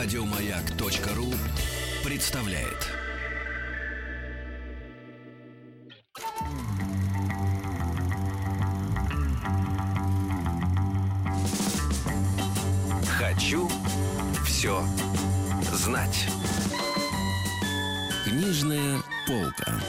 Радиомаяк.ру представляет. Хочу все знать. Книжная полка.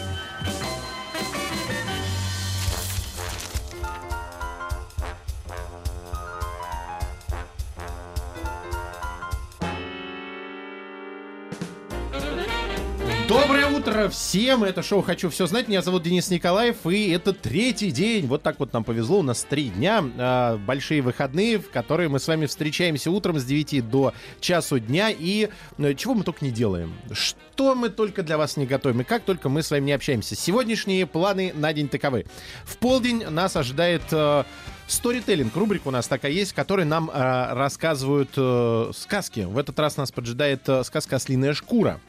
Всем! Это шоу «Хочу все знать». Меня зовут Денис Николаев, и это третий день. Вот так вот нам повезло. У нас три дня, э, большие выходные, в которые мы с вами встречаемся утром с 9 до часу дня. И э, чего мы только не делаем. Что мы только для вас не готовим. И как только мы с вами не общаемся. Сегодняшние планы на день таковы. В полдень нас ожидает... Э, Сторителлинг, рубрика у нас такая есть, в которой нам э, рассказывают э, сказки. В этот раз нас поджидает э, сказка «Ослиная шкура».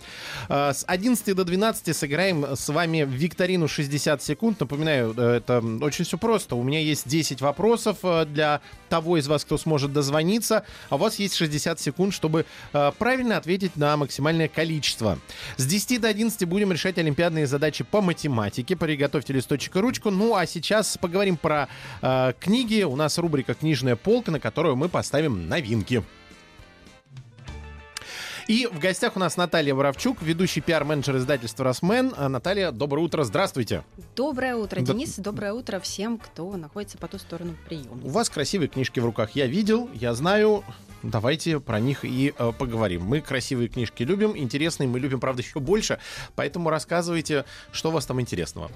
Э, с 11 до 12 сыграем с вами викторину 60 секунд. Напоминаю, э, это очень все просто. У меня есть 10 вопросов э, для того из вас, кто сможет дозвониться, а у вас есть 60 секунд, чтобы э, правильно ответить на максимальное количество. С 10 до 11 будем решать олимпиадные задачи по математике. Приготовьте листочек и ручку. Ну, а сейчас поговорим про э, книги. У нас рубрика «Книжная полка», на которую мы поставим новинки. И в гостях у нас Наталья Воровчук, ведущий пиар-менеджер издательства «Росмен». А, Наталья, доброе утро, здравствуйте. Доброе утро, Да- Денис. Доброе утро всем, кто находится по ту сторону приема. У вас красивые книжки в руках. Я видел, я знаю. Давайте про них и э, поговорим. Мы красивые книжки любим, интересные мы любим, правда, еще больше. Поэтому рассказывайте, что у вас там интересного.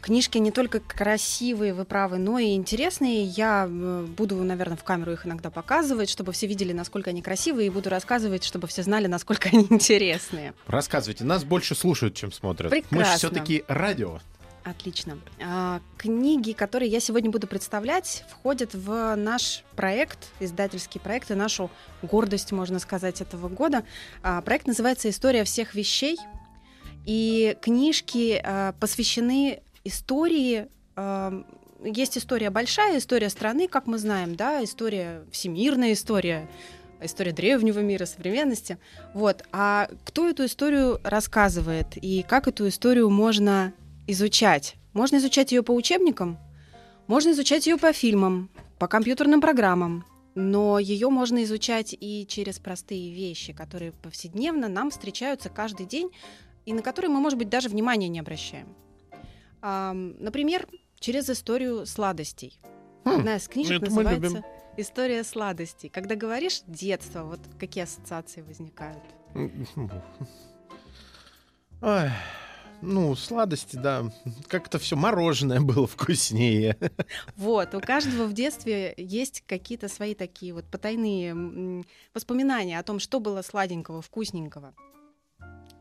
Книжки не только красивые, вы правы, но и интересные. Я э, буду, наверное, в камеру их иногда показывать, чтобы все видели, насколько они красивые, и буду рассказывать, чтобы все знали, насколько они интересные. Рассказывайте. Нас больше слушают, чем смотрят. Мы же Прекрасно. все-таки радио. Отлично. А, книги, которые я сегодня буду представлять, входят в наш проект, издательский проект, и нашу гордость, можно сказать, этого года. А, проект называется «История всех вещей». И книжки а, посвящены истории есть история большая, история страны, как мы знаем, да, история всемирная история, история древнего мира, современности. Вот. А кто эту историю рассказывает и как эту историю можно изучать? Можно изучать ее по учебникам, можно изучать ее по фильмам, по компьютерным программам, но ее можно изучать и через простые вещи, которые повседневно нам встречаются каждый день и на которые мы, может быть, даже внимания не обращаем. Например, через историю сладостей. Хм, Одна из книжек это называется. «История сладостей». Когда говоришь детство, вот какие ассоциации возникают? Ой, ну, сладости, да. Как-то все мороженое было вкуснее. Вот, у каждого в детстве есть какие-то свои такие вот потайные воспоминания о том, что было сладенького, вкусненького.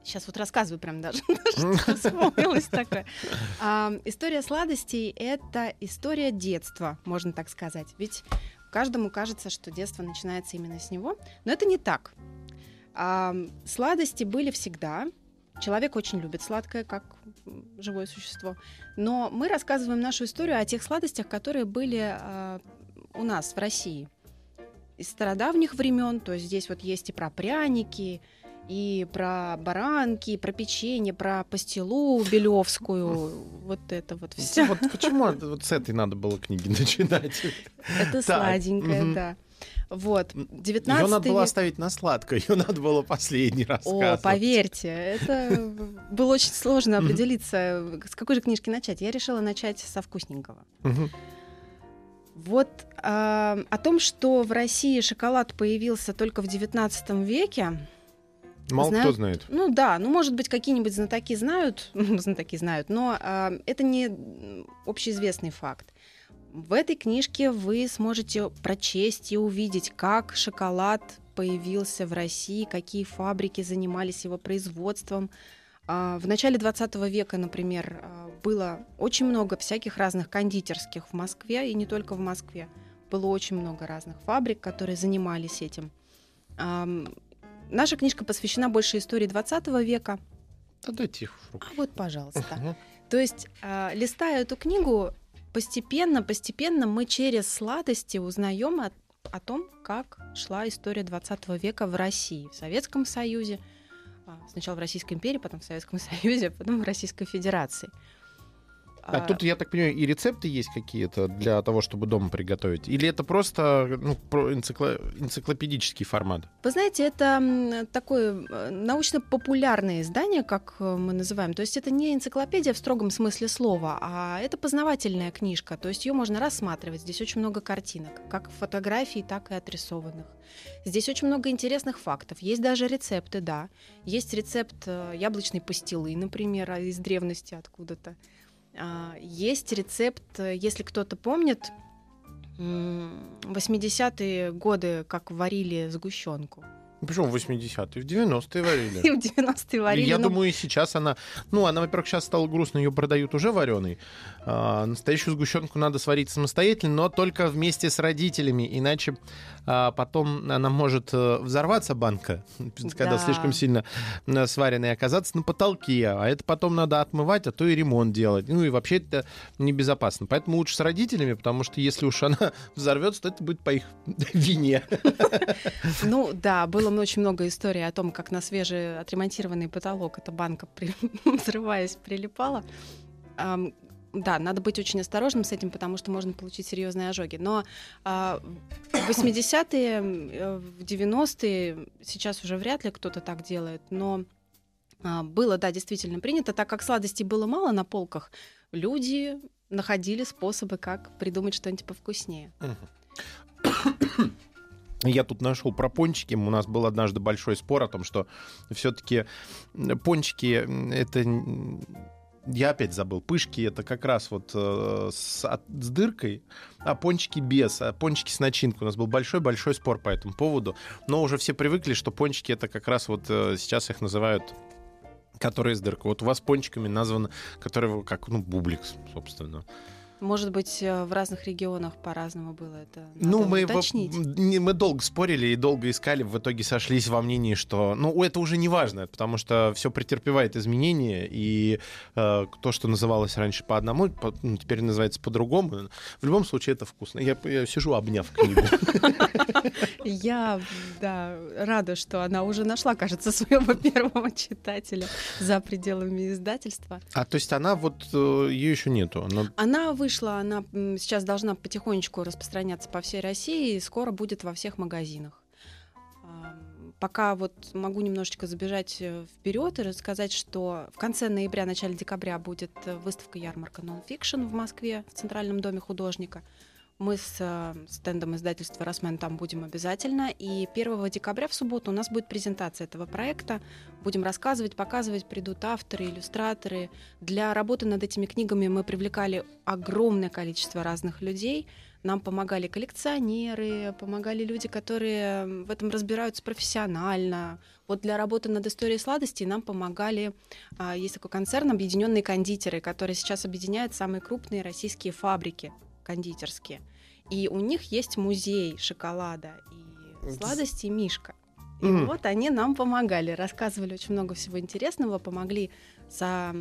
Сейчас вот рассказываю прям даже, что вспомнилось такое. А, История сладостей — это история детства, можно так сказать. Ведь каждому кажется, что детство начинается именно с него, но это не так. А, Сладости были всегда. Человек очень любит сладкое, как живое существо. Но мы рассказываем нашу историю о тех сладостях, которые были а, у нас в России из стародавних времен. То есть здесь вот есть и про пряники, и про баранки, и про печенье, про пастилу белевскую. Вот это вот все. Вот почему вот с этой надо было книги начинать? Это сладенькое, да. Вот, Ее 19 надо было оставить на сладкое, ее надо было последний О, рассказывать. поверьте, это было очень сложно определиться, с какой же книжки начать. Я решила начать со вкусненького. Вот а, о том, что в России шоколад появился только в 19 веке, Мало Знаю. кто знает. ну да, ну может быть какие-нибудь знатоки знают, знатоки знают, но а, это не общеизвестный факт. В этой книжке вы сможете прочесть и увидеть, как шоколад появился в России, какие фабрики занимались его производством. А, В начале 20 века, например, а, было очень много всяких разных кондитерских в Москве, и не только в Москве. Было очень много разных фабрик, которые занимались этим. Наша книжка посвящена больше истории 20 века. Да дайте их в руки. А вот, пожалуйста. Мгм. То есть, а, листая эту книгу, постепенно, постепенно мы через сладости узнаем о о том, как шла история 20 века в России, в Советском Союзе, а, сначала в Российской империи, потом в Советском Союзе, потом в Российской Федерации. А тут, я так понимаю, и рецепты есть какие-то для того, чтобы дома приготовить? Или это просто ну, про энцикло- энциклопедический формат? Вы знаете, это такое э, научно-популярное издание, как э, мы называем. То есть это не энциклопедия в строгом смысле слова, а это познавательная книжка. То есть ее можно рассматривать. Здесь очень много картинок, как фотографий, так и отрисованных. Здесь очень много интересных фактов. Есть даже рецепты, да. Есть рецепт э, яблочной пастилы, например, а, из древности откуда-то. А, Есть рецепт, э, если кто-то помнит, м, 80-е годы, как варили сгущенку. Почему в 80-е? В 90-е варили. И в 90-е варили. Я ну, думаю, и сейчас она... Ну, она, во-первых, сейчас стала грустно, ее продают уже вареной. А, настоящую сгущенку надо сварить самостоятельно, но только вместе с родителями, иначе а, потом она может э, взорваться, банка, когда Да. слишком сильно э, сваренная, и оказаться на потолке. А это потом надо отмывать, а то и ремонт делать. Ну и вообще это небезопасно. Поэтому лучше с родителями, потому что если уж она взорвется, то это будет по их вине. Ну да, было очень много историй о том, как на свежий отремонтированный потолок эта банка, при- взрываясь, прилипала. Ам, Да, надо быть очень осторожным с этим, потому что можно получить серьезные ожоги. Но а, в 80-е, э, в 90-е, сейчас уже вряд ли кто-то так делает, но а, было, да, действительно принято, так как сладостей было мало на полках, люди находили способы, как придумать что-нибудь повкуснее. Я тут нашел про пончики. У нас был однажды большой спор о том, что все-таки пончики это я опять забыл. Пышки это как раз вот э, с, с дыркой, а пончики без, а пончики с начинкой. У нас был большой-большой спор по этому поводу. Но уже все привыкли, что пончики это как раз вот э, сейчас их называют которые с дыркой. Вот у вас пончиками названо, которые как, ну, бублик, собственно. Может быть, э, в разных регионах по-разному было это. Ну, надо мы, во- уточнить. не- мы долго спорили и долго искали, в итоге сошлись во мнении, что... Ну, это уже не важно, потому что все претерпевает изменения, и э, то, что называлось раньше по одному, по- ну, теперь называется по-другому. В любом случае, это вкусно. Я, я сижу, обняв книгу. Я, да, рада, что она уже нашла, кажется, своего первого читателя за пределами издательства. А то есть она вот... Ее еще нету. Она- Она вышла, она сейчас должна потихонечку распространяться по всей России и скоро будет во всех магазинах. Пока вот могу немножечко забежать вперед и рассказать, что в конце ноября, начале декабря будет э, выставка ярмарка Nonfiction в Москве в Центральном доме художника. Мы с э, стендом издательства «Росмен» там будем обязательно. И 1 декабря в субботу у нас будет презентация этого проекта. Будем рассказывать, показывать, придут авторы, иллюстраторы. Для работы над этими книгами мы привлекали огромное количество разных людей. Нам помогали коллекционеры, помогали люди, которые в этом разбираются профессионально. Вот для работы над историей сладостей нам помогали, а, есть такой концерн «Объединенные кондитеры», который сейчас объединяет самые крупные российские фабрики кондитерские. И у них есть музей шоколада и сладостей «Мишка». И Мгм. вот они нам помогали, рассказывали очень много всего интересного, помогли со,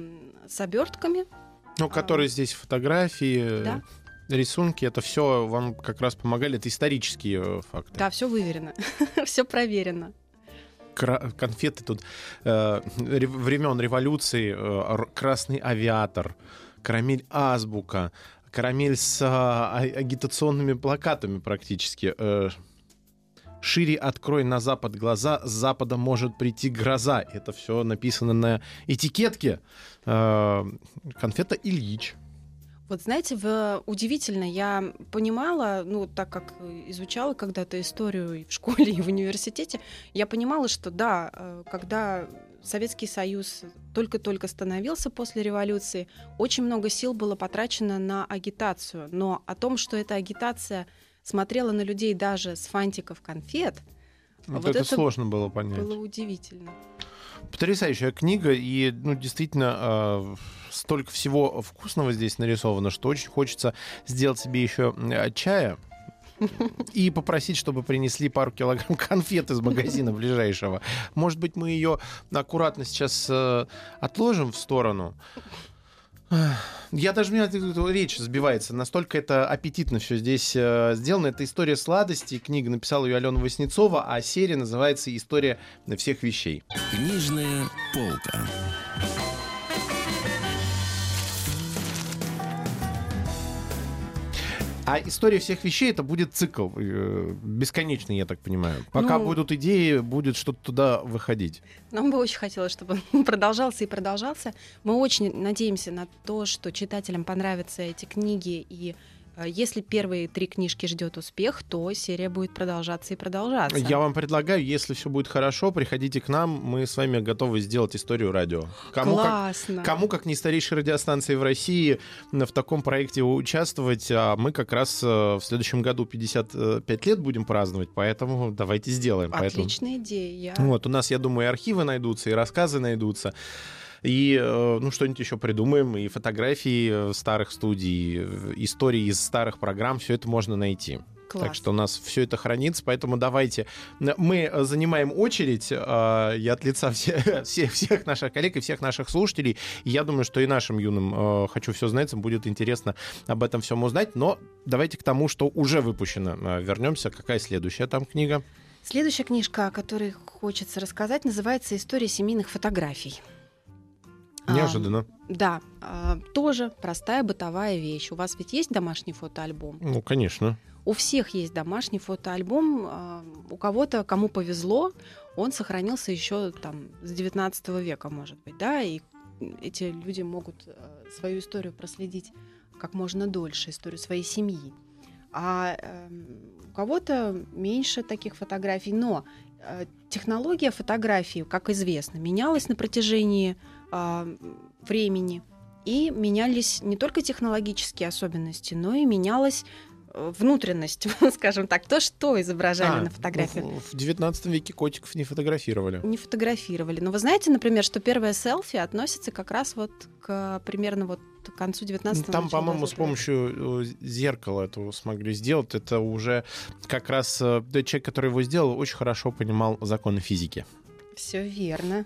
с обертками. Ну, которые здесь фотографии, Да. рисунки, это все вам как раз помогали. Это исторические э, факты. Да, все выверено, все проверено. Конфеты тут э, времен революции, э, красный авиатор, карамель азбука, карамель с а, а- агитационными плакатами практически. э, Шире открой на запад глаза, с запада может прийти гроза. Это все написано на этикетке. Э, конфета Ильич. Вот знаете, в- удивительно, я понимала, ну, так как изучала когда-то историю и в школе, и в университете, я понимала, что да, э, когда Советский Союз только-только становился после революции, очень много сил было потрачено на агитацию. Но о том, что эта агитация смотрела на людей даже с фантиков конфет, Вот, Вот это, это сложно было понять. было удивительно. Потрясающая книга, и ну, действительно э, столько всего вкусного здесь нарисовано, что очень хочется сделать себе еще чая и попросить, чтобы принесли пару килограмм конфет из магазина ближайшего. Может быть, мы ее аккуратно сейчас э, отложим в сторону. Я даже у меня речь сбивается. Настолько это аппетитно все здесь э, сделано. Это история сладости. Книга написала ее Алена Васнецова, а серия называется «История всех вещей». Книжная полка. А история всех вещей это будет цикл э, бесконечный, я так понимаю. Пока Ну- будут идеи, будет что-то туда выходить. Нам бы очень хотелось, чтобы он продолжался и продолжался. Мы очень надеемся на то, что читателям понравятся эти книги. И если первые три книжки ждет успех, то серия будет продолжаться и продолжаться. Я вам предлагаю, если все будет хорошо, приходите к нам, мы с вами готовы сделать историю радио. Кому как, Классно. кому как не старейшей радиостанции в России в таком проекте участвовать, а мы как раз э, в следующем году 55 лет будем праздновать, поэтому давайте сделаем. Поэтому- Отличная идея. Я... Вот, у нас, я думаю, и архивы найдутся, и рассказы найдутся. И, э, ну, что-нибудь еще придумаем, и фотографии э, старых студий, истории из старых программ, все это можно найти. Класс. Так что у нас все это хранится, поэтому давайте. Мы э, занимаем очередь, э, я от лица все- всех, всех наших коллег и всех наших слушателей. И я думаю, что и нашим юным э, «Хочу все знать» будет интересно об этом всем узнать. Но давайте к тому, что уже выпущено. Вернемся. Какая следующая там книга? Следующая книжка, о которой хочется рассказать, называется «История семейных фотографий». А, Неожиданно. Да, а, тоже простая бытовая вещь. У вас ведь есть домашний фотоальбом? Ну, конечно. У всех есть домашний фотоальбом. а, У кого-то, кому повезло, он сохранился еще там с 19 века, может быть, да, и эти люди могут э, свою историю проследить как можно дольше, историю своей семьи. А эм, у кого-то меньше таких фотографий, но э, технология фотографии, как известно, менялась на протяжении а, времени. И менялись не только технологические особенности, но и менялась э, внутренность, скажем так, то, что изображали А, на фотографиях. ну, В 19 веке котиков не фотографировали. Не фотографировали. Но вы знаете, например, что первое селфи относится как раз вот к примерно вот к концу 19 Ну, Там, по-моему, с помощью э, зеркала этого смогли сделать. Это уже как раз э, да, человек, который его сделал, очень хорошо понимал законы физики. Все верно.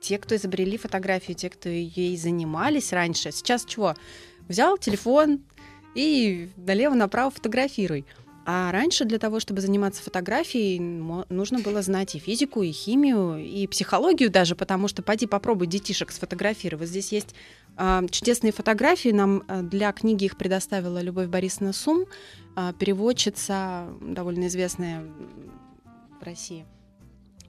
Э, Те, кто изобрели фотографию, те, кто ей занимались раньше, сейчас чего? Взял телефон и налево-направо фотографируй. А раньше для того, чтобы заниматься фотографией, нужно было знать и физику, и химию, и психологию даже, потому что пойди попробуй детишек сфотографировать. Здесь есть а, чудесные фотографии. Нам а, для книги их предоставила Любовь Борисовна Сум, а, переводчица, довольно известная в России.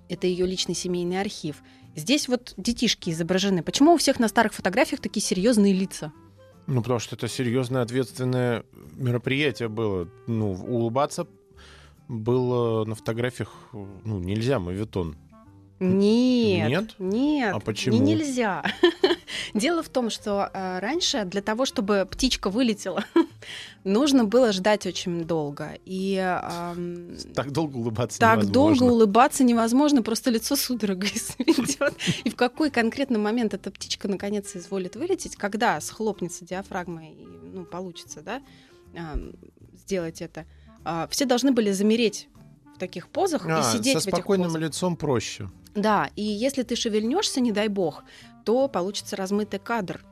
Это ее личный семейный архив. Здесь вот детишки изображены. Почему у всех на старых фотографиях такие серьезные лица? Ну, потому что это серьезное, ответственное мероприятие было. Ну, улыбаться было на фотографиях, ну, нельзя, мавитон. Нет. Нет? Нет. А почему? Не нельзя. Дело в том, что э, раньше для того, чтобы птичка вылетела, нужно было ждать очень долго. И ам, Так долго улыбаться так невозможно. долго улыбаться невозможно, просто лицо судорогой сведет. И в какой конкретный момент эта птичка наконец изволит вылететь, когда схлопнется диафрагма и ну, получится, да, ам, сделать это. А, Все должны были замереть в таких позах А, и сидеть со в этих спокойным позах. лицом проще. Да, и если ты шевельнешься, не дай бог, то получится размытый кадр,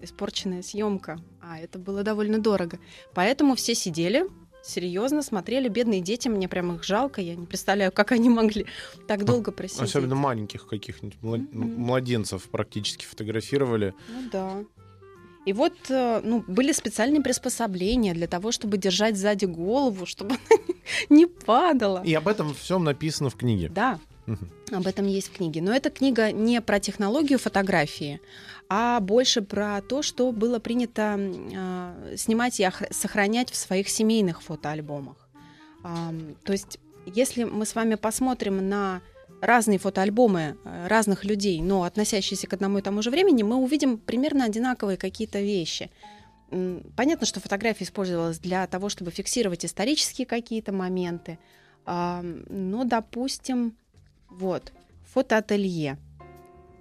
испорченная съемка. А это было довольно дорого. Поэтому все сидели, серьезно смотрели. Бедные дети, мне прям их жалко. Я не представляю, как они могли так долго просидеть. Особенно маленьких каких-нибудь младенцев практически фотографировали. Ну да. И вот э, ну, были специальные приспособления для того, чтобы держать сзади голову, чтобы она не падала. И об этом всем написано в книге. Да, Об этом есть в книге. Но эта книга не про технологию фотографии, а больше про то, что было принято э, снимать и охр- сохранять в своих семейных фотоальбомах. Ам, то есть, если мы с вами посмотрим на разные фотоальбомы э, разных людей, но относящиеся к одному и тому же времени, мы увидим примерно одинаковые какие-то вещи. Понятно, что фотография использовалась для того, чтобы фиксировать исторические какие-то моменты. Но, допустим, вот, фотоателье.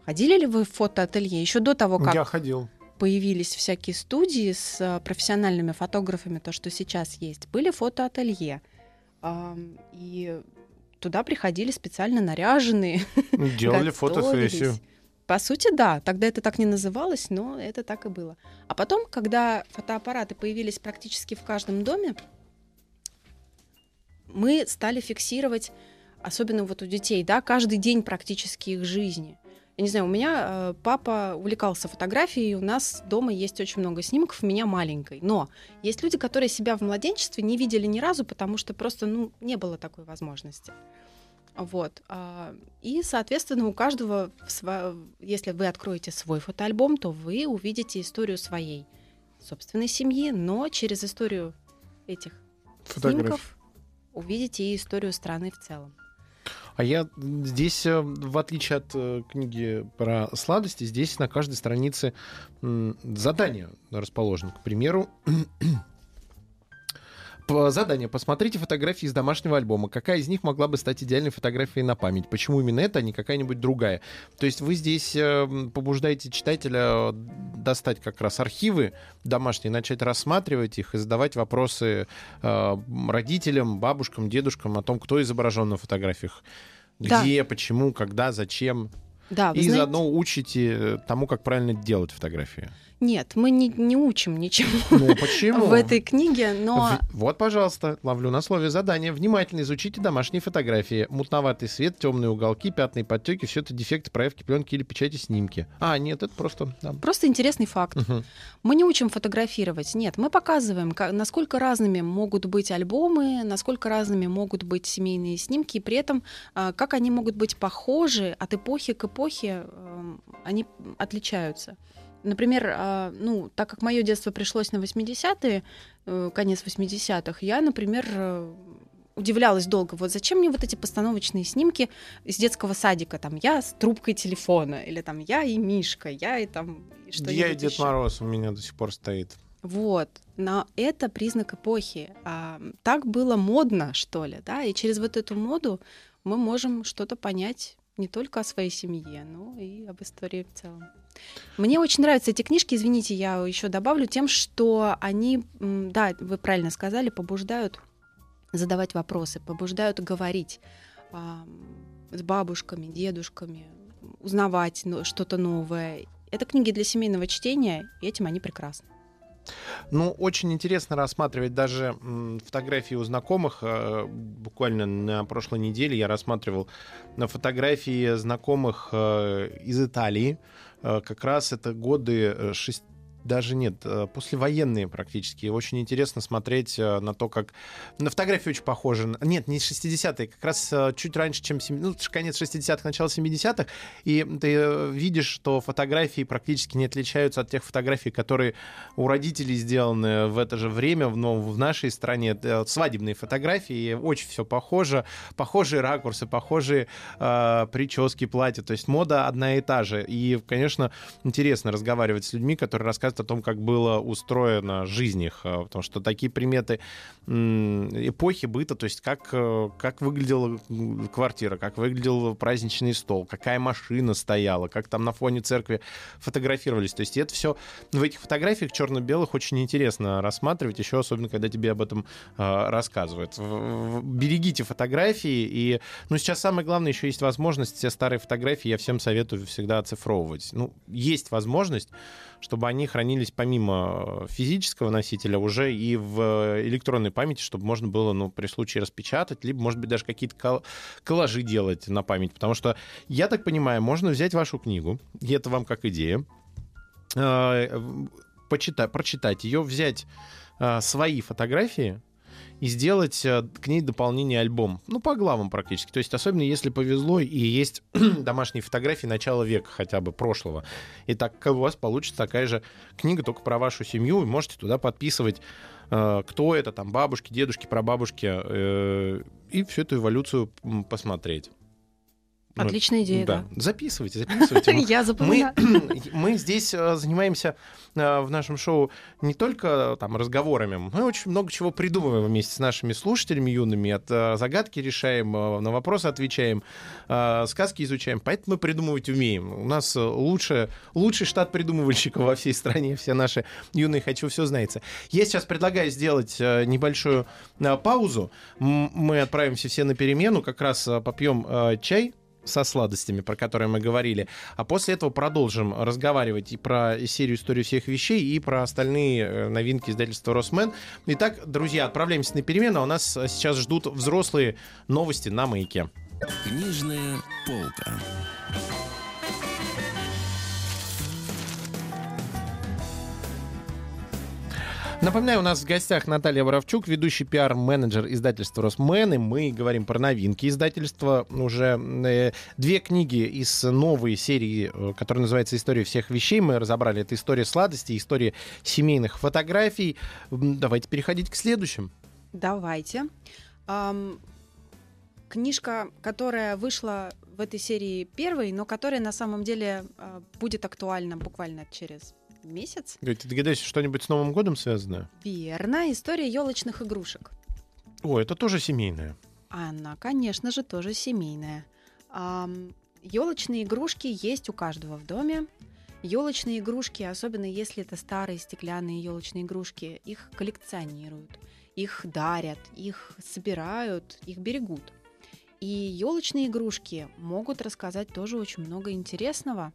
Ходили ли вы в фотоателье еще до того, как Я ходил. появились всякие студии с э, профессиональными фотографами, то, что сейчас есть, были фотоателье. И туда приходили специально наряженные, Делали фотосессию. По сути, да. Тогда это так не называлось, но это так и было. А потом, когда фотоаппараты появились практически в каждом доме, мы стали фиксировать, особенно вот у детей, да, каждый день практически их жизни. Я не знаю, у меня э, папа увлекался фотографией, у нас дома есть очень много снимков меня маленькой. Но есть люди, которые себя в младенчестве не видели ни разу, потому что просто ну, не было такой возможности. Вот. а, И, соответственно, у каждого, если вы откроете свой фотоальбом, то вы увидите историю своей собственной семьи, но через историю этих снимков увидите и историю страны в целом. А я здесь, э, в отличие от э, книги про сладости, здесь на каждой странице задание расположено. К примеру, задание. Посмотрите фотографии из домашнего альбома. Какая из них могла бы стать идеальной фотографией на память? Почему именно это, а не какая-нибудь другая? То есть вы здесь э, м, побуждаете читателя э, достать как раз архивы домашние, начать рассматривать их и задавать вопросы э, родителям, бабушкам, дедушкам о том, кто изображен на фотографиях. Да. Где, почему, когда, зачем. Да, и знаете- заодно учите э, тому, как правильно делать фотографии. Нет, мы не, не учим ничему Ну, почему? в этой книге, но В- Вот, пожалуйста, ловлю на слове задание. Внимательно изучите домашние фотографии. Мутноватый свет, темные уголки, пятна подтеки, все это дефекты проявки пленки или печати снимки. А, нет, это просто... да. просто интересный факт. Мгм. Мы не учим фотографировать, нет, мы показываем, ка- насколько разными могут быть альбомы, насколько разными могут быть семейные снимки, и при этом а, как они могут быть похожи от эпохи к эпохе, эм, они отличаются. Например, а, ну, так как мое детство пришлось на 80-е, э, конец 80-х, я, например, э, удивлялась долго, вот зачем мне вот эти постановочные снимки из детского садика, там, я с трубкой телефона, или там, я и Мишка, я и там, что-нибудь Я и Дед ещё. Мороз у меня до сих пор стоит. Вот, но это признак эпохи. А, так было модно, что ли, да, и через вот эту моду мы можем что-то понять не только о своей семье, но и об истории в целом. Мне очень нравятся эти книжки, извините, я еще добавлю тем, что они, да, вы правильно сказали, побуждают задавать вопросы, побуждают говорить а, с бабушками, дедушками, узнавать но- что-то новое. Это книги для семейного чтения, и этим они прекрасны. Ну, очень интересно рассматривать даже фотографии у знакомых. Э, Буквально на прошлой неделе я рассматривал на фотографии знакомых э, из Италии. Э, Как раз это годы э, шесть даже нет, э, послевоенные практически. Очень интересно смотреть э, на то, как... На фотографии очень похоже. Нет, не 60-е, как раз э, чуть раньше, чем... сем- Ну, конец 60-х, начало 70-х. И ты видишь, что фотографии практически не отличаются от тех фотографий, которые у родителей сделаны в это же время, но в нашей стране свадебные фотографии, очень все похоже, похожие ракурсы, похожие э, прически, платья, то есть мода одна и та же. И, конечно, интересно разговаривать с людьми, которые рассказывают о том, как было устроена жизнь их, э, потому что такие приметы эпохи быта, то есть как, э, как выглядела квартира, как выглядел праздничный стол, какая машина стояла, как там на фоне церкви фотографировались. То есть это все в этих фотографиях черно-белых очень интересно рассматривать, еще особенно, когда тебе об этом э, рассказывают. Берегите фотографии, и, ну, сейчас самое главное, еще есть возможность все старые фотографии, я всем советую всегда оцифровывать. Ну, есть возможность, чтобы они хранились помимо э, физического носителя уже и в электронной памяти, чтобы можно было, ну, при случае распечатать, либо, может быть, даже какие-то кол- коллажи делать на память. Потому что, я так понимаю, можно взять вашу книгу, и это вам как идея, э, почитать, прочитать ее, взять э, свои фотографии и сделать э, к ней дополнение альбом. Ну, по главам практически. То есть, особенно если повезло и есть домашние фотографии начала века хотя бы прошлого. И так у вас получится такая же книга только про вашу семью. Вы можете туда подписывать, э, кто это, там, бабушки, дедушки, прабабушки, э, и всю эту эволюцию посмотреть. Ну, Отличная идея, да. Записывайте, записывайте. Я Мы, запоминаю. мы здесь э, занимаемся э, в нашем шоу не только там разговорами, мы очень много чего придумываем вместе с нашими слушателями юными, от э, загадки решаем, э, на вопросы отвечаем, э, сказки изучаем, поэтому мы придумывать умеем. У нас э, лучше, лучший штат придумывальщиков во всей стране, все наши юные «хочу все знается». Я сейчас предлагаю сделать э, небольшую э, паузу, мы отправимся все на перемену, как раз э, попьем э, чай, со сладостями, про которые мы говорили. А после этого продолжим разговаривать и про серию «Историю всех вещей», и про остальные э, новинки издательства «Росмен». Итак, друзья, отправляемся на перемену. А у нас сейчас ждут взрослые новости на «Маяке». Книжная полка. Напоминаю, у нас в гостях Наталья Воровчук, ведущий пиар-менеджер издательства «Росмен», и мы говорим про новинки издательства. Уже э, две книги из новой серии, э, которая называется «История всех вещей». Мы разобрали. Это история сладостей, история семейных фотографий. Давайте переходить к следующим. Давайте. Ам, книжка, которая вышла в этой серии первой, но которая на самом деле а, будет актуальна буквально через месяц. Ты догадайся, что-нибудь с Новым годом связано? Верно, история елочных игрушек. О, это тоже семейная. Она, конечно же, тоже семейная. елочные игрушки есть у каждого в доме. Елочные игрушки, особенно если это старые стеклянные елочные игрушки, их коллекционируют, их дарят, их собирают, их берегут. И елочные игрушки могут рассказать тоже очень много интересного.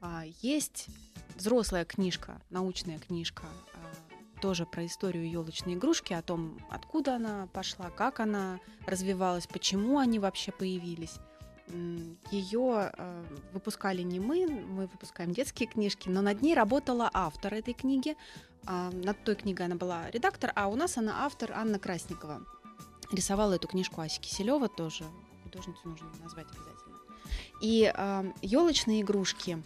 А, есть взрослая книжка, научная книжка, а, тоже про историю елочной игрушки, о том, откуда она пошла, как она развивалась, почему они вообще появились. Ее а, выпускали не мы, мы выпускаем детские книжки, но над ней работала автор этой книги. А, над той книгой она была редактор, а у нас она автор Анна Красникова. Рисовала эту книжку Ася Киселева тоже, художницу нужно назвать обязательно. И елочные игрушки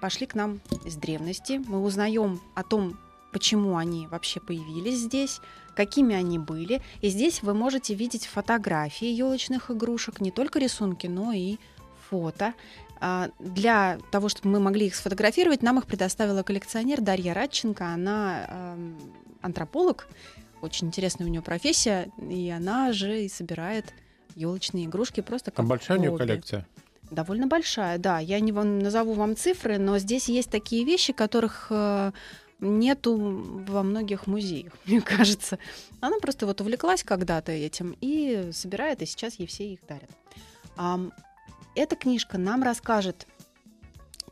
пошли к нам из древности. Мы узнаем о том, почему они вообще появились здесь, какими они были. И здесь вы можете видеть фотографии елочных игрушек, не только рисунки, но и фото. А, для того, чтобы мы могли их сфотографировать, нам их предоставила коллекционер Дарья Радченко. Она антрополог, очень интересная у нее профессия, и она же и собирает елочные игрушки просто как А большая у нее коллекция? Довольно большая, да. Я не вам назову вам цифры, но здесь есть такие вещи, которых э, нету во многих музеях, мне кажется. Она просто вот увлеклась когда-то этим и собирает, и сейчас ей все их дарят. Эта книжка нам расскажет,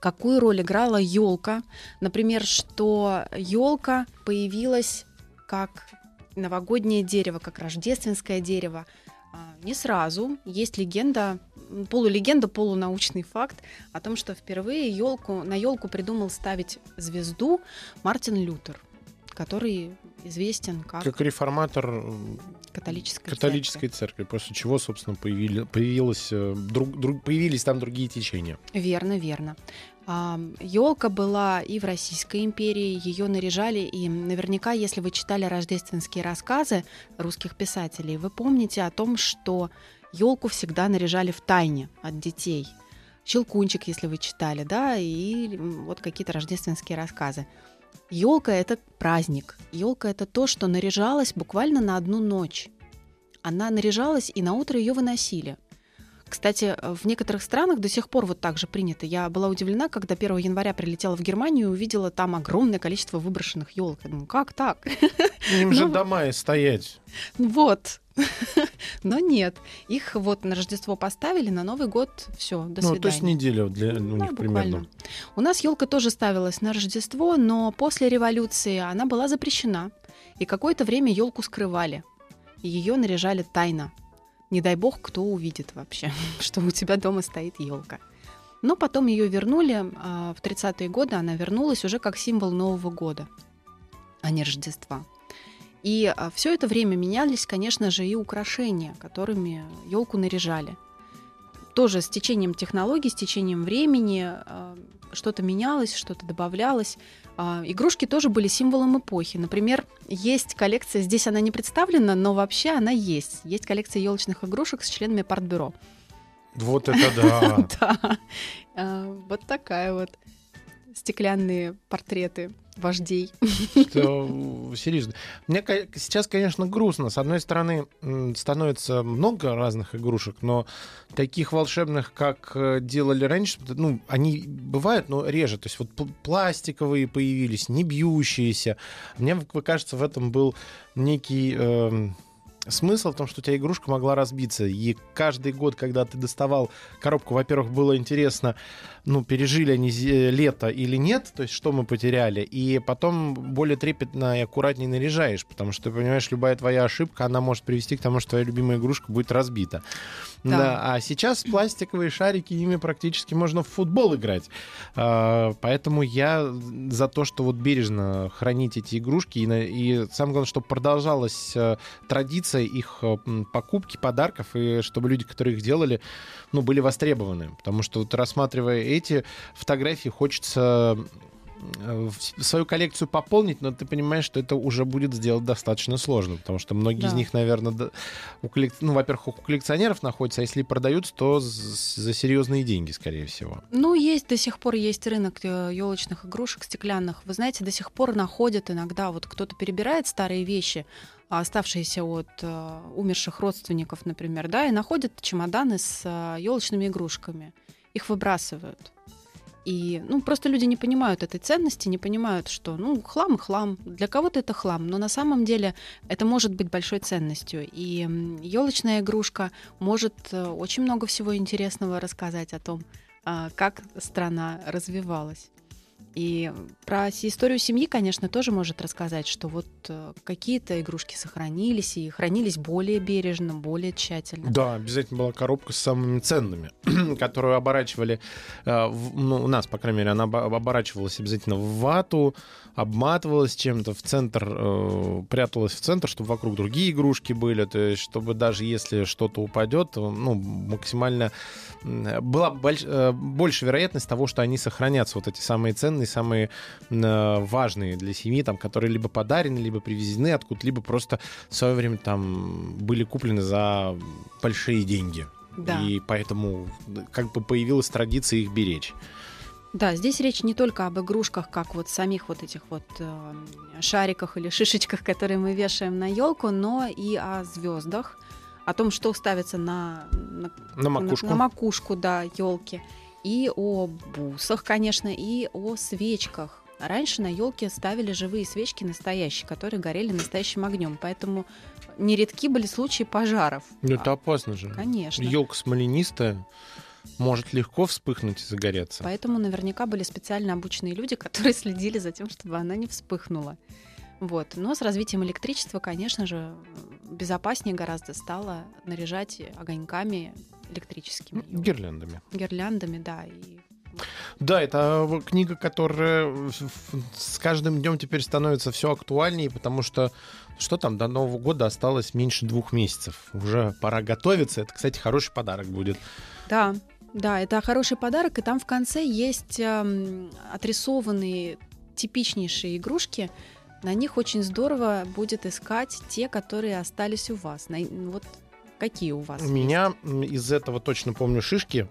какую роль играла елка. Например, что елка появилась как новогоднее дерево, как рождественское дерево. А, не сразу. Есть легенда полулегенда, полунаучный факт о том, что впервые елку, на елку придумал ставить звезду Мартин Лютер, который известен как... Как реформатор католической, католической церкви. церкви, после чего, собственно, появили, появилось, э, друг, друг, появились там другие течения. Верно, верно. Елка была и в Российской империи, ее наряжали, и наверняка, если вы читали рождественские рассказы русских писателей, вы помните о том, что елку всегда наряжали в тайне от детей. Щелкунчик, если вы читали, да, и вот какие-то рождественские рассказы. Елка это праздник. Елка это то, что наряжалась буквально на одну ночь. Она наряжалась, и на утро ее выносили. Кстати, в некоторых странах до сих пор вот так же принято. Я была удивлена, когда 1 января прилетела в Германию и увидела там огромное количество выброшенных елок. Я думаю, как так? Им же ну, дома и стоять. Вот. Но нет. Их вот на Рождество поставили, на Новый год все, до свидания. Ну, то есть неделя для у них примерно. У нас елка тоже ставилась на Рождество, но после революции она была запрещена. И какое-то время елку скрывали. Ее наряжали тайно. Не дай бог, кто увидит вообще, что у тебя дома стоит елка. Но потом ее вернули а, в 30-е годы, она вернулась уже как символ Нового года, а не Рождества. И а, все это время менялись, конечно же, и украшения, которыми елку наряжали. Тоже с течением технологий, с течением времени а, что-то менялось, что-то добавлялось. А, игрушки тоже были символом эпохи. Например, есть коллекция, здесь она не представлена, но вообще она есть. Есть коллекция елочных игрушек с членами партбюро. Вот это да! Да, вот такая вот стеклянные портреты вождей. Что, серьезно. Мне сейчас, конечно, грустно. С одной стороны, становится много разных игрушек, но таких волшебных, как э, делали раньше, ну, они бывают, но реже. То есть вот пластиковые появились, не бьющиеся. Мне кажется, в этом был некий... Э, смысл в том, что у тебя игрушка могла разбиться. И каждый год, когда ты доставал коробку, во-первых, было интересно, ну, пережили они лето или нет, то есть что мы потеряли. И потом более трепетно и аккуратнее наряжаешь, потому что ты понимаешь, любая твоя ошибка, она может привести к тому, что твоя любимая игрушка будет разбита. Да. да. А сейчас пластиковые шарики, ими практически можно в футбол играть. А, поэтому я за то, что вот бережно хранить эти игрушки. И, и самое главное, чтобы продолжалась э, традиция их э, покупки, подарков, и чтобы люди, которые их делали, ну, были востребованы. Потому что вот рассматривая эти фотографии, хочется Э, свою коллекцию пополнить, но ты понимаешь, что это уже будет сделать достаточно сложно, потому что многие да. из них, наверное, у коллек... ну, во-первых, у коллекционеров находятся, а если продаются, то за серьезные деньги, скорее всего. Ну, есть до сих пор есть рынок елочных э, игрушек стеклянных. Вы знаете, до сих пор находят иногда, вот кто-то перебирает старые вещи, оставшиеся от э, умерших родственников, например, да, и находят чемоданы с э, елочными игрушками. Их выбрасывают. И, ну, просто люди не понимают этой ценности, не понимают, что, ну, хлам и хлам. Для кого-то это хлам, но на самом деле это может быть большой ценностью. И елочная игрушка может э, очень много всего интересного рассказать о том, а, как страна развивалась. И про историю семьи, конечно, тоже может рассказать, что вот э, какие-то игрушки сохранились и хранились более бережно, более тщательно. Да, обязательно была коробка с самыми ценными, которую оборачивали, э, ну, у нас, по крайней мере, она оборачивалась обязательно в вату, обматывалась чем-то, в центр, э, пряталась в центр, чтобы вокруг другие игрушки были, то есть чтобы даже если что-то упадет, ну, максимально была больш, больше вероятность того, что они сохранятся, вот эти самые ценные, самые э, важные для семьи, там, которые либо подарены, либо привезены откуда-либо просто в свое время там были куплены за большие деньги. Да. И поэтому как бы появилась традиция их беречь. Да, здесь речь не только об игрушках, как вот самих вот этих вот э, шариках или шишечках, которые мы вешаем на елку, но и о звездах, о том, что ставится на, на, на макушку, на, на макушку да, елки, и о бусах, конечно, и о свечках. Раньше на елке ставили живые свечки настоящие, которые горели настоящим огнем, поэтому нередки были случаи пожаров. Ну это опасно же. Конечно. Елка смоленистая может легко вспыхнуть и загореться. Поэтому наверняка были специально обученные люди, которые следили за тем, чтобы она не вспыхнула. Вот. Но с развитием электричества, конечно же, безопаснее гораздо стало наряжать огоньками электрическими. Гирляндами. Гирляндами, да. И... Да, это книга, которая с каждым днем теперь становится все актуальнее, потому что что там, до Нового года осталось меньше двух месяцев. Уже пора готовиться. Это, кстати, хороший подарок будет. Да, да, это хороший подарок. И там в конце есть э, отрисованные типичнейшие игрушки, на них очень здорово будет искать те, которые остались у вас. Вот какие у вас? У есть? меня из этого точно помню шишки.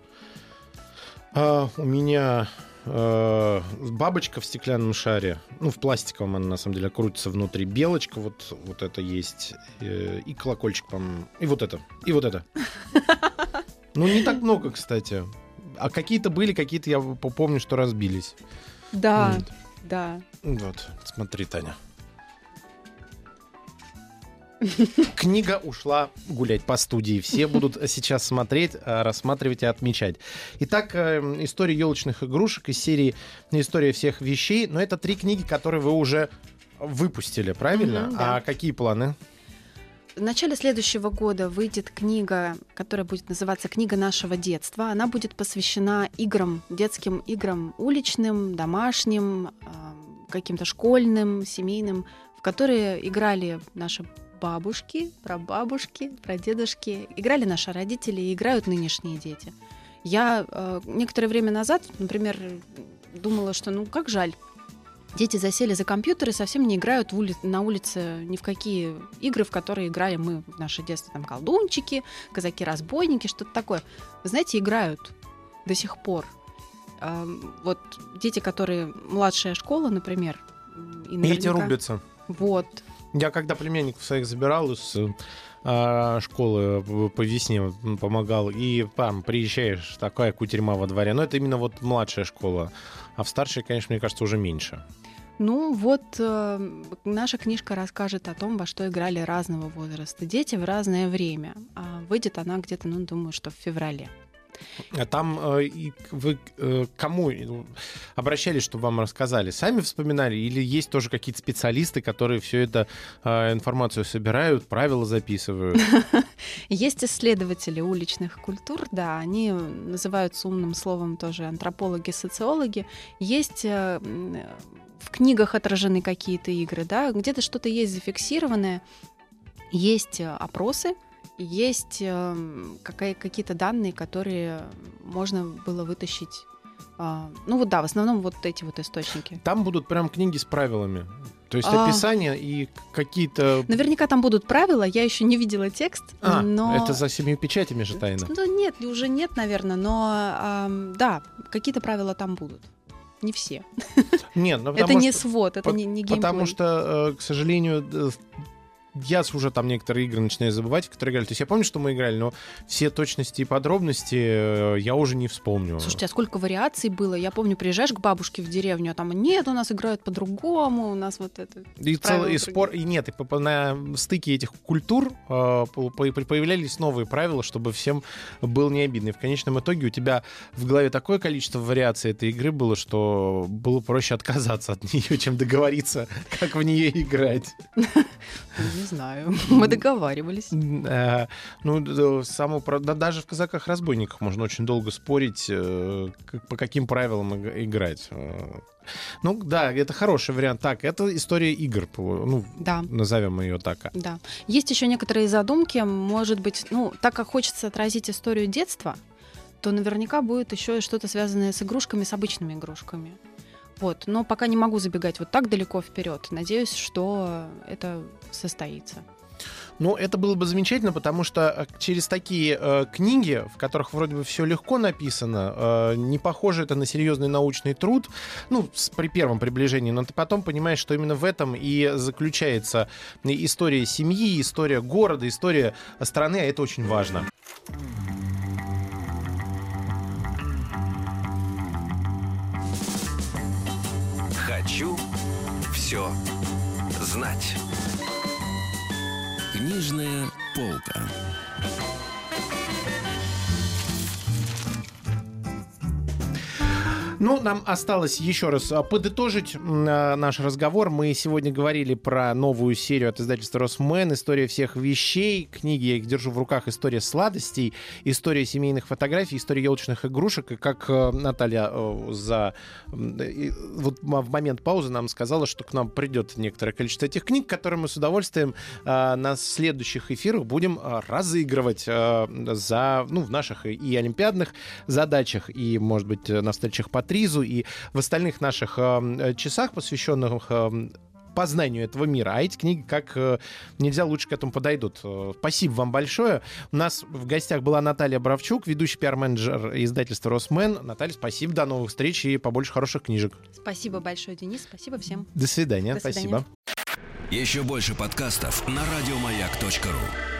А, у меня а, бабочка в стеклянном шаре, ну, в пластиковом она, на самом деле, крутится внутри. Белочка, вот, вот это есть. Э, и колокольчик, по-моему. И вот это. И вот это. Ну, не так много, кстати. А какие-то были, какие-то я помню, что разбились. Да. Вот. Да. Вот, смотри, Таня. Книга ушла гулять по студии. Все будут сейчас смотреть, э, рассматривать и отмечать. Итак, э, история елочных игрушек из серии «История всех вещей». Но это три книги, которые вы уже выпустили, правильно? Угу, да. А какие планы? В начале следующего года выйдет книга, которая будет называться «Книга нашего детства». Она будет посвящена играм, детским играм уличным, домашним, каким-то школьным, семейным, в которые играли наши бабушки, прабабушки, прадедушки, играли наши родители и играют нынешние дети. Я э, некоторое время назад, например, думала, что ну как жаль, Дети засели за компьютер и совсем не играют ули... на улице ни в какие игры, в которые играли мы в наше детство. Там колдунчики, казаки-разбойники, что-то такое. Вы знаете, играют до сих пор. Вот дети, которые младшая школа, например, и наверняка... Эти рубятся. Вот. Я когда племянников своих забирал из э, школы по весне помогал, и там приезжаешь, такая кутерьма во дворе. Но это именно вот младшая школа. А в старшей, конечно, мне кажется, уже меньше. Ну вот э, наша книжка расскажет о том, во что играли разного возраста дети в разное время. А выйдет она где-то, ну, думаю, что в феврале. А там э, вы э, кому обращались, чтобы вам рассказали? Сами вспоминали? Или есть тоже какие-то специалисты, которые все это э, информацию собирают, правила записывают? Есть исследователи уличных культур, да, они называются умным словом тоже антропологи, социологи. Есть э, в книгах отражены какие-то игры, да, где-то что-то есть зафиксированное, есть э, опросы, есть эм, какие-то данные, которые можно было вытащить. А, ну вот да, в основном вот эти вот источники. Там будут прям книги с правилами. То есть а... описание и какие-то... Наверняка там будут правила, я еще не видела текст, а, но... это за семью печатями же тайна. Ну нет, уже нет, наверное, но э, да, какие-то правила там будут. Не все. Нет, ну, это не свод, это не, не геймплей. Потому что, э, к сожалению, я уже там некоторые игры начинаю забывать, которые играли. То есть я помню, что мы играли, но все точности и подробности э, я уже не вспомню. Слушайте, а сколько вариаций было? Я помню, приезжаешь к бабушке в деревню, а там нет, у нас играют по-другому, у нас вот это. И целый и спор, и нет, и на стыке этих культур э, появлялись новые правила, чтобы всем было не обидно. И в конечном итоге у тебя в голове такое количество вариаций этой игры было, что было проще отказаться от нее, чем договориться, как в нее играть. Не знаю. Мы договаривались. Э, ну, само, да, даже в казаках-разбойниках можно очень долго спорить, э, по каким правилам играть. Э, ну да, это хороший вариант. Так, это история игр, ну, да. назовем ее так. Да. Есть еще некоторые задумки, может быть, ну, так как хочется отразить историю детства, то наверняка будет еще что-то связанное с игрушками, с обычными игрушками. Вот, но пока не могу забегать вот так далеко вперед. Надеюсь, что это состоится. Ну, это было бы замечательно, потому что э, через такие э, книги, в которых вроде бы все легко написано, э, не похоже это на серьезный научный труд, ну, с, при первом приближении, но ты потом понимаешь, что именно в этом и заключается история семьи, история города, история страны, а это очень важно. Хочу все знать. Книжная полка. Ну, нам осталось еще раз а, подытожить а, наш разговор. Мы сегодня говорили про новую серию от издательства «Росмен», «История всех вещей». Книги я их держу в руках «История сладостей», «История семейных фотографий», «История елочных игрушек». И как а, Наталья за... Вот в момент паузы нам сказала, что к нам придет некоторое количество этих книг, которые мы с удовольствием на следующих эфирах будем разыгрывать за, ну, в наших и олимпиадных задачах, и, может быть, на встречах по Тризу и в остальных наших э, часах, посвященных э, познанию этого мира. А эти книги как э, нельзя лучше к этому подойдут. Э, спасибо вам большое. У нас в гостях была Наталья Бравчук, ведущий пиар-менеджер издательства «Росмен». Наталья, спасибо, до новых встреч и побольше хороших книжек. Спасибо большое, Денис, спасибо всем. До свидания, до свидания. спасибо. Еще больше подкастов на радиомаяк.ру